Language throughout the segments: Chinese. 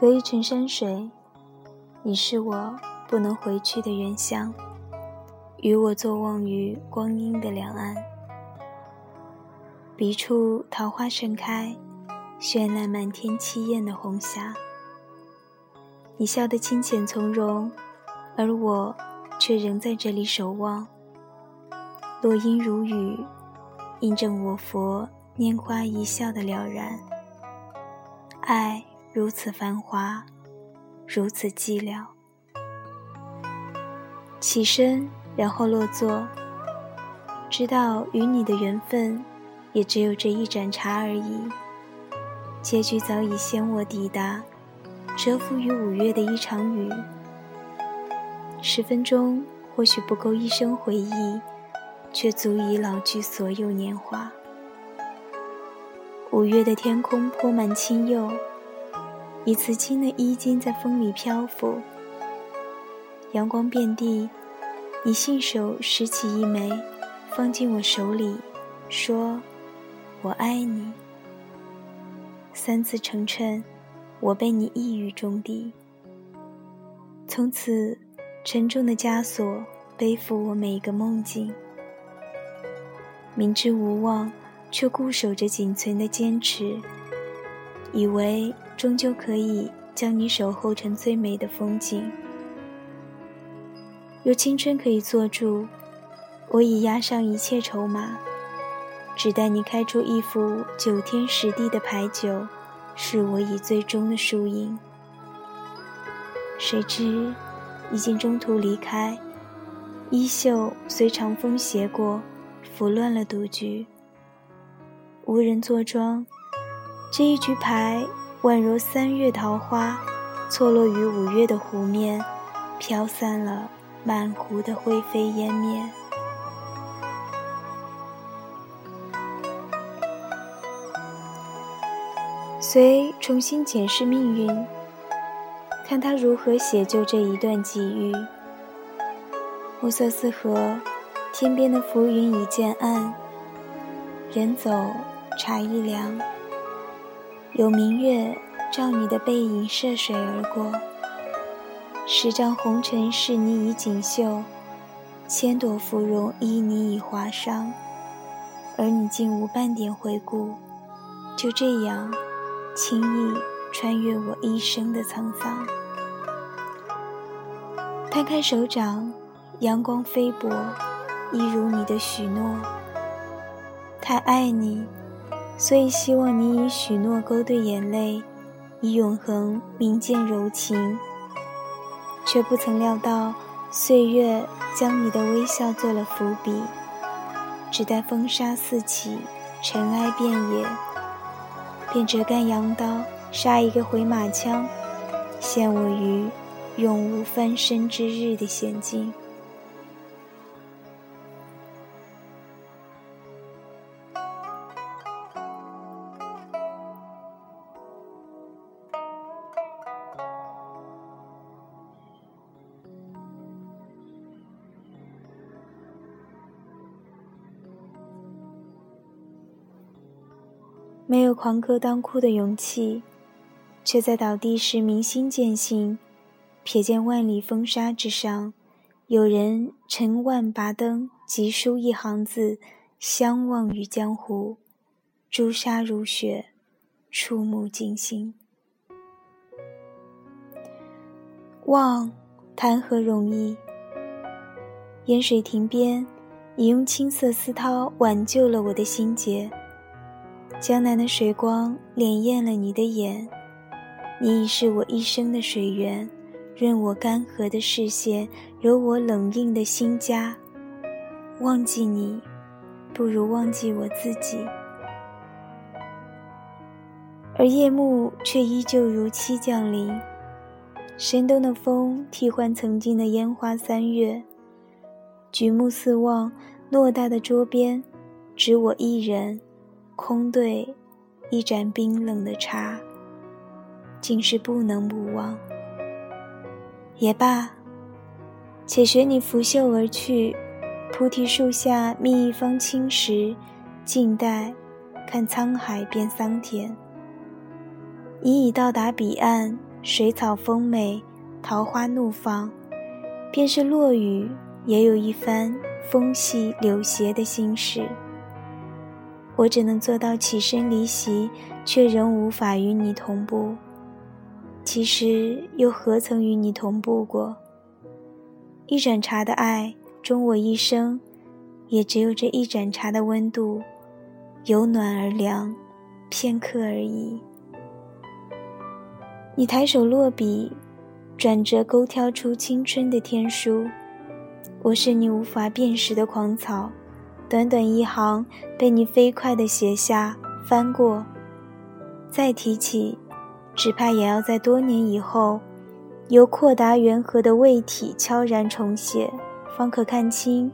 隔一程山水，你是我不能回去的原乡，与我坐望于光阴的两岸。彼处桃花盛开，绚烂满天凄艳的红霞。你笑得清浅从容，而我却仍在这里守望。落英如雨，印证我佛拈花一笑的了然。爱如此繁华，如此寂寥。起身，然后落座，知道与你的缘分。也只有这一盏茶而已。结局早已先我抵达，蛰伏于五月的一场雨。十分钟或许不够一生回忆，却足以老去所有年华。五月的天空铺满青釉，你瓷青的衣襟在风里漂浮。阳光遍地，你信手拾起一枚，放进我手里，说。我爱你，三字成谶，我被你一语中的。从此，沉重的枷锁背负我每一个梦境。明知无望，却固守着仅存的坚持，以为终究可以将你守候成最美的风景。有青春可以做主，我已押上一切筹码。只待你开出一副九天十地的牌九，是我以最终的输赢。谁知，已经中途离开，衣袖随长风斜过，拂乱了赌局。无人坐庄，这一局牌宛如三月桃花，错落于五月的湖面，飘散了满湖的灰飞烟灭。遂重新检视命运，看他如何写就这一段际遇。暮色四合，天边的浮云已渐暗，人走茶已凉。有明月照你的背影涉水而过，十丈红尘是你已锦绣，千朵芙蓉依你已华裳，而你竟无半点回顾，就这样。轻易穿越我一生的沧桑，摊开手掌，阳光飞薄，一如你的许诺。太爱你，所以希望你以许诺勾兑眼泪，以永恒铭鉴柔情。却不曾料到，岁月将你的微笑做了伏笔，只待风沙四起，尘埃遍野。便折干羊刀，杀一个回马枪，陷我于永无翻身之日的险境。没有狂歌当哭的勇气，却在倒地时明心见性。瞥见万里风沙之上，有人乘万拔灯，急书一行字：相望于江湖。朱砂如雪，触目惊心。望，谈何容易？烟水亭边，你用青色丝绦挽救了我的心结。江南的水光潋滟了你的眼，你已是我一生的水源，润我干涸的视线，柔我冷硬的心枷。忘记你，不如忘记我自己。而夜幕却依旧如期降临，神东的风替换曾经的烟花三月。举目四望，偌大的桌边，只我一人。空对一盏冰冷的茶，竟是不能不忘。也罢，且学你拂袖而去，菩提树下觅一方青石，静待看沧海变桑田。你已到达彼岸，水草丰美，桃花怒放，便是落雨，也有一番风细柳斜的心事。我只能做到起身离席，却仍无法与你同步。其实又何曾与你同步过？一盏茶的爱，终我一生，也只有这一盏茶的温度，由暖而凉，片刻而已。你抬手落笔，转折勾挑出青春的天书。我是你无法辨识的狂草，短短一行，被你飞快地写下、翻过，再提起，只怕也要在多年以后，由阔达圆和的胃体悄然重写，方可看清，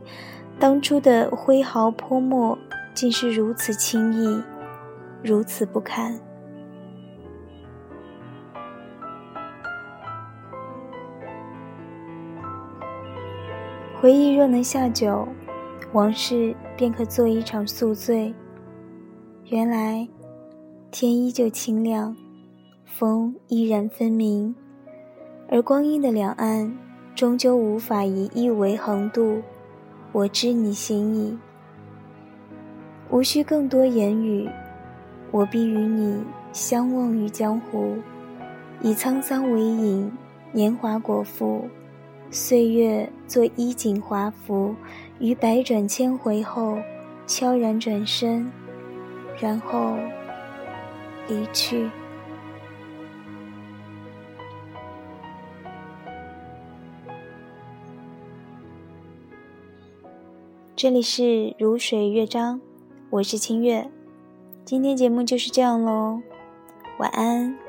当初的挥毫泼墨，竟是如此轻易，如此不堪。回忆若能下酒，往事便可做一场宿醉。原来，天依旧清亮，风依然分明，而光阴的两岸，终究无法以一为横渡。我知你心意，无需更多言语，我必与你相忘于江湖，以沧桑为饮，年华果腹。岁月作衣锦华服，于百转千回后，悄然转身，然后离去。这里是如水乐章，我是清月，今天节目就是这样喽，晚安。